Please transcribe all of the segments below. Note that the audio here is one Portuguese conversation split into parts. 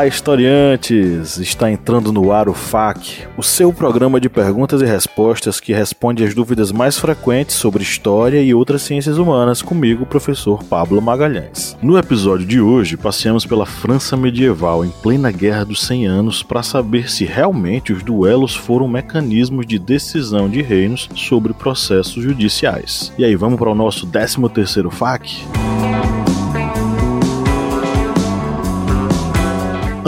Olá, historiantes! Está entrando no ar o FAQ, o seu programa de perguntas e respostas que responde às dúvidas mais frequentes sobre história e outras ciências humanas comigo, professor Pablo Magalhães. No episódio de hoje, passeamos pela França medieval em plena Guerra dos 100 Anos para saber se realmente os duelos foram mecanismos de decisão de reinos sobre processos judiciais. E aí, vamos para o nosso 13º FAQ?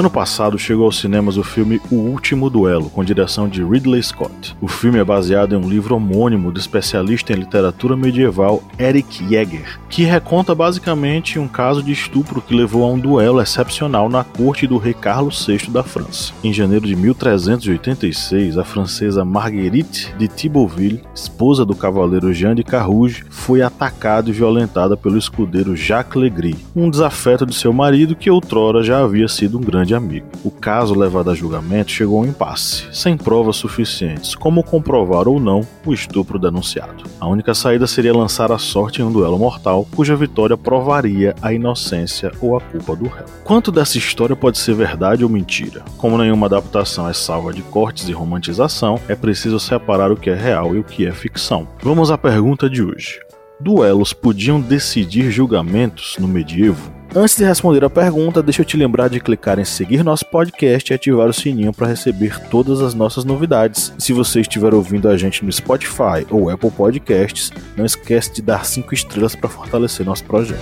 Ano passado chegou aos cinemas o filme O Último Duelo, com direção de Ridley Scott. O filme é baseado em um livro homônimo do especialista em literatura medieval Eric Jäger, que reconta basicamente um caso de estupro que levou a um duelo excepcional na corte do rei Carlos VI da França. Em janeiro de 1386, a francesa Marguerite de Thibauville, esposa do cavaleiro Jean de Carrouge, foi atacada e violentada pelo escudeiro Jacques Legris, um desafeto de seu marido que outrora já havia sido um grande amigo. O caso levado a julgamento chegou a um impasse, sem provas suficientes como comprovar ou não o estupro denunciado. A única saída seria lançar a sorte em um duelo mortal, cuja vitória provaria a inocência ou a culpa do réu. Quanto dessa história pode ser verdade ou mentira? Como nenhuma adaptação é salva de cortes e romantização, é preciso separar o que é real e o que é ficção. Vamos à pergunta de hoje. Duelos podiam decidir julgamentos no medievo? Antes de responder a pergunta, deixa eu te lembrar de clicar em seguir nosso podcast e ativar o sininho para receber todas as nossas novidades. Se você estiver ouvindo a gente no Spotify ou Apple Podcasts, não esquece de dar 5 estrelas para fortalecer nosso projeto.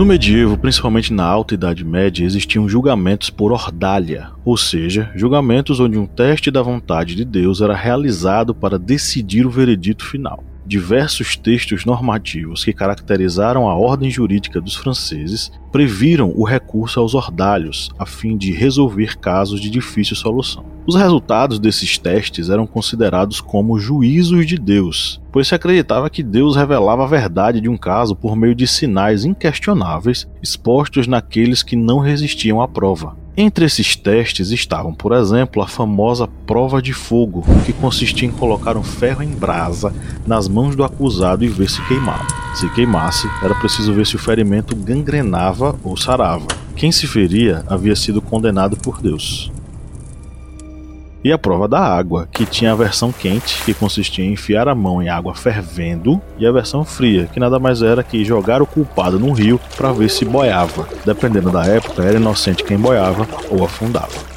No medievo, principalmente na Alta Idade Média, existiam julgamentos por ordalha, ou seja, julgamentos onde um teste da vontade de Deus era realizado para decidir o veredito final. Diversos textos normativos que caracterizaram a ordem jurídica dos franceses previram o recurso aos ordalhos a fim de resolver casos de difícil solução. Os resultados desses testes eram considerados como juízos de Deus, pois se acreditava que Deus revelava a verdade de um caso por meio de sinais inquestionáveis expostos naqueles que não resistiam à prova. Entre esses testes estavam, por exemplo, a famosa prova de fogo, que consistia em colocar um ferro em brasa nas mãos do acusado e ver se queimava. Se queimasse, era preciso ver se o ferimento gangrenava ou sarava. Quem se feria havia sido condenado por Deus e a prova da água, que tinha a versão quente, que consistia em enfiar a mão em água fervendo, e a versão fria, que nada mais era que jogar o culpado no rio para ver se boiava. Dependendo da época, era inocente quem boiava ou afundava.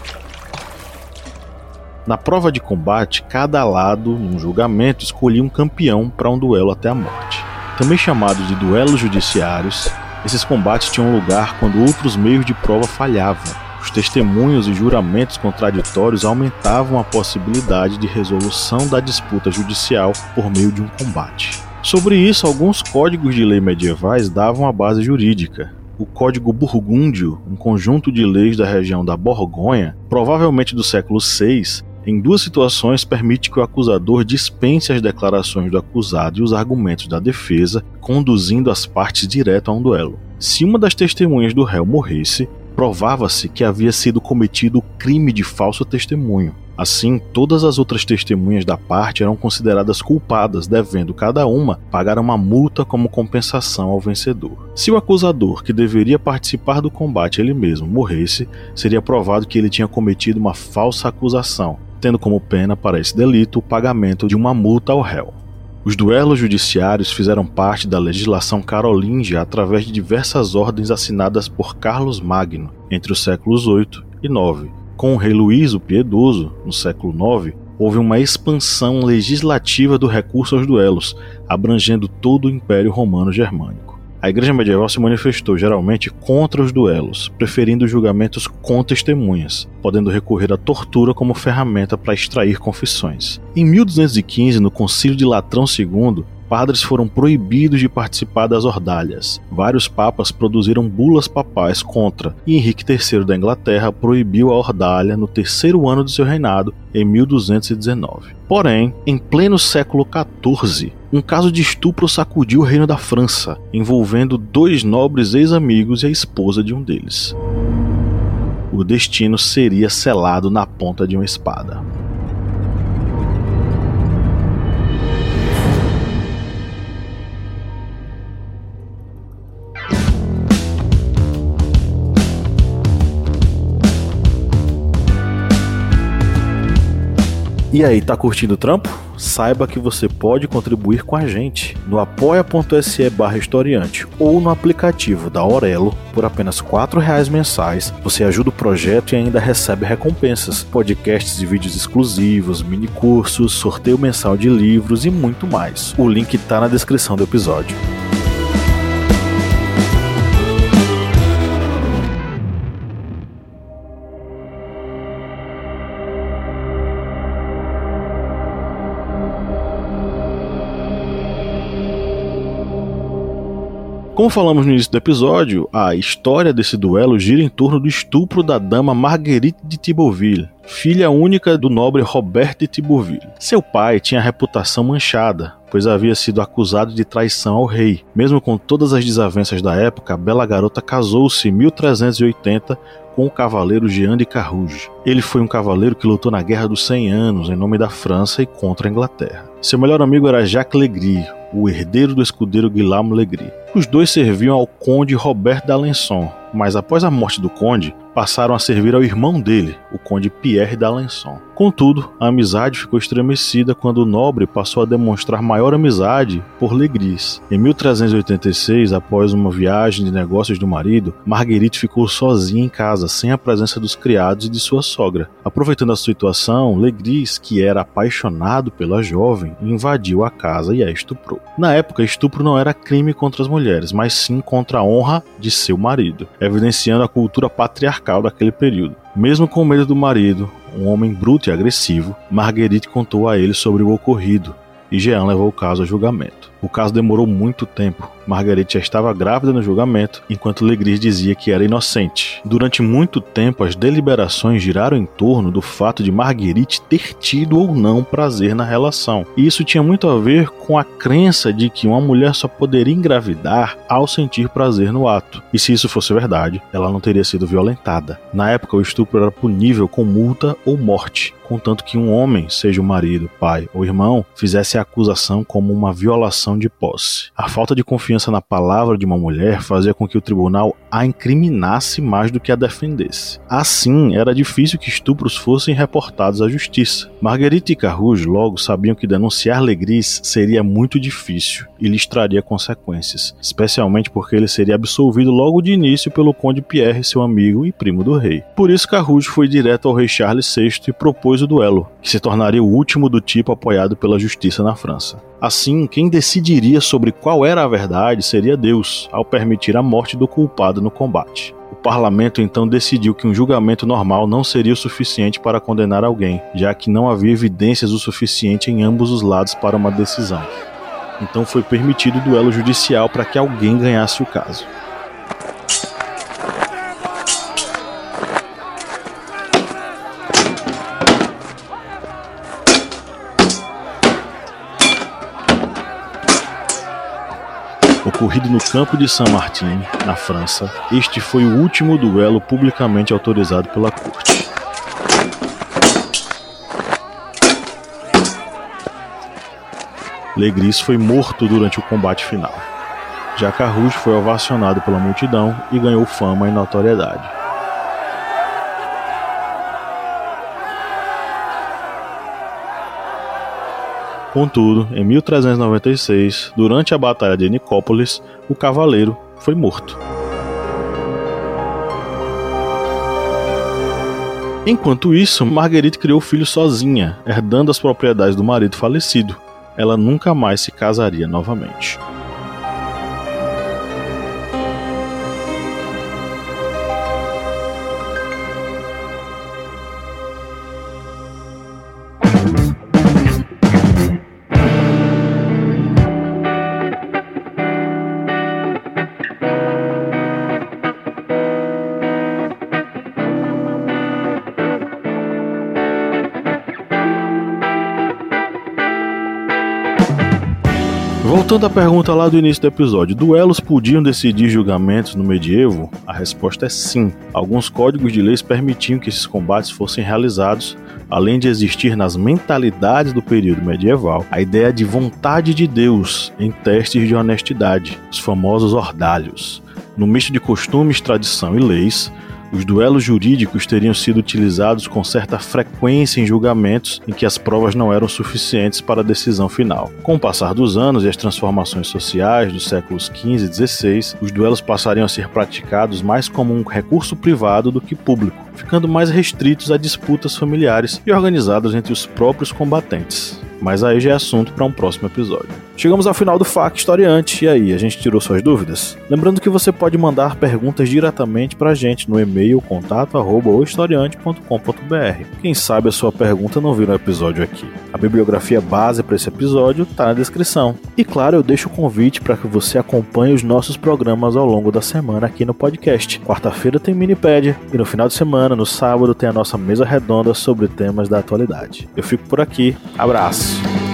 Na prova de combate, cada lado, num julgamento, escolhia um campeão para um duelo até a morte. Também chamados de duelos judiciários, esses combates tinham lugar quando outros meios de prova falhavam, os testemunhos e juramentos contraditórios aumentavam a possibilidade de resolução da disputa judicial por meio de um combate. Sobre isso, alguns códigos de lei medievais davam a base jurídica. O Código Burgúndio, um conjunto de leis da região da Borgonha, provavelmente do século VI, em duas situações permite que o acusador dispense as declarações do acusado e os argumentos da defesa, conduzindo as partes direto a um duelo. Se uma das testemunhas do réu morresse, provava-se que havia sido cometido o crime de falso testemunho. Assim, todas as outras testemunhas da parte eram consideradas culpadas, devendo cada uma pagar uma multa como compensação ao vencedor. Se o acusador, que deveria participar do combate ele mesmo, morresse, seria provado que ele tinha cometido uma falsa acusação, tendo como pena para esse delito o pagamento de uma multa ao réu. Os duelos judiciários fizeram parte da legislação carolíngia através de diversas ordens assinadas por Carlos Magno entre os séculos 8 e 9. Com o rei Luís o Piedoso, no século 9, houve uma expansão legislativa do recurso aos duelos, abrangendo todo o Império Romano Germânico. A igreja medieval se manifestou geralmente contra os duelos, preferindo julgamentos com testemunhas, podendo recorrer à tortura como ferramenta para extrair confissões. Em 1215, no Concílio de Latrão II, padres foram proibidos de participar das ordalhas. Vários papas produziram bulas papais contra, e Henrique III da Inglaterra proibiu a ordalha no terceiro ano de seu reinado, em 1219. Porém, em pleno século XIV, um caso de estupro sacudiu o reino da França, envolvendo dois nobres ex-amigos e a esposa de um deles. O destino seria selado na ponta de uma espada. E aí, tá curtindo o trampo? Saiba que você pode contribuir com a gente no apoia.se barra historiante ou no aplicativo da Aurelo por apenas R$ reais mensais. Você ajuda o projeto e ainda recebe recompensas, podcasts e vídeos exclusivos, mini cursos, sorteio mensal de livros e muito mais. O link está na descrição do episódio. Como falamos no início do episódio, a história desse duelo gira em torno do estupro da dama Marguerite de Thibauville, filha única do nobre Robert de Thibauville. Seu pai tinha a reputação manchada, pois havia sido acusado de traição ao rei. Mesmo com todas as desavenças da época, a bela garota casou-se em 1380 com o cavaleiro Jean de Carrouge. Ele foi um cavaleiro que lutou na Guerra dos Cem Anos em nome da França e contra a Inglaterra. Seu melhor amigo era Jacques Legris, o herdeiro do escudeiro Guilherme Legris. Os dois serviam ao conde Robert d'Alençon, mas após a morte do conde, passaram a servir ao irmão dele, o conde Pierre d'Alençon. Contudo, a amizade ficou estremecida quando o nobre passou a demonstrar maior amizade por Legris. Em 1386, após uma viagem de negócios do marido, Marguerite ficou sozinha em casa, sem a presença dos criados e de sua sogra. Aproveitando a situação, Legris, que era apaixonado pela jovem, invadiu a casa e a estuprou. Na época, estupro não era crime contra as mulheres, mas sim contra a honra de seu marido, evidenciando a cultura patriarcal daquele período. Mesmo com medo do marido, um homem bruto e agressivo, Marguerite contou a ele sobre o ocorrido e Jean levou o caso a julgamento. O caso demorou muito tempo. Marguerite já estava grávida no julgamento, enquanto Legris dizia que era inocente. Durante muito tempo, as deliberações giraram em torno do fato de Marguerite ter tido ou não prazer na relação. E isso tinha muito a ver com a crença de que uma mulher só poderia engravidar ao sentir prazer no ato. E se isso fosse verdade, ela não teria sido violentada. Na época, o estupro era punível com multa ou morte, contanto que um homem, seja o marido, pai ou irmão, fizesse a acusação como uma violação de posse. A falta de confiança na palavra de uma mulher fazia com que o tribunal a incriminasse mais do que a defendesse. Assim, era difícil que estupros fossem reportados à justiça. Marguerite e Carrouge logo sabiam que denunciar Legris seria muito difícil e lhes traria consequências, especialmente porque ele seria absolvido logo de início pelo conde Pierre, seu amigo e primo do rei. Por isso, Carrouge foi direto ao rei Charles VI e propôs o duelo, que se tornaria o último do tipo apoiado pela justiça na França. Assim, quem decidiria sobre qual era a verdade seria Deus, ao permitir a morte do culpado no combate. O parlamento então decidiu que um julgamento normal não seria o suficiente para condenar alguém, já que não havia evidências o suficiente em ambos os lados para uma decisão. Então foi permitido o duelo judicial para que alguém ganhasse o caso. Ocorrido no campo de Saint-Martin, na França, este foi o último duelo publicamente autorizado pela corte. Legris foi morto durante o combate final. Carrouge foi ovacionado pela multidão e ganhou fama e notoriedade. Contudo, em 1396, durante a Batalha de Nicópolis, o cavaleiro foi morto. Enquanto isso, Marguerite criou o filho sozinha, herdando as propriedades do marido falecido. Ela nunca mais se casaria novamente. Voltando à pergunta lá do início do episódio, duelos podiam decidir julgamentos no medievo? A resposta é sim. Alguns códigos de leis permitiam que esses combates fossem realizados, além de existir nas mentalidades do período medieval a ideia de vontade de Deus em testes de honestidade, os famosos ordalhos. No misto de costumes, tradição e leis, os duelos jurídicos teriam sido utilizados com certa frequência em julgamentos em que as provas não eram suficientes para a decisão final. Com o passar dos anos e as transformações sociais dos séculos XV e XVI, os duelos passariam a ser praticados mais como um recurso privado do que público, ficando mais restritos a disputas familiares e organizadas entre os próprios combatentes. Mas aí já é assunto para um próximo episódio. Chegamos ao final do FAQ Historiante, e aí, a gente tirou suas dúvidas? Lembrando que você pode mandar perguntas diretamente para a gente no e-mail contato@historiante.com.br. Quem sabe a sua pergunta não vira um episódio aqui. A bibliografia base para esse episódio está na descrição. E claro, eu deixo o convite para que você acompanhe os nossos programas ao longo da semana aqui no podcast. Quarta-feira tem Minipédia e no final de semana, no sábado, tem a nossa mesa redonda sobre temas da atualidade. Eu fico por aqui. Abraço!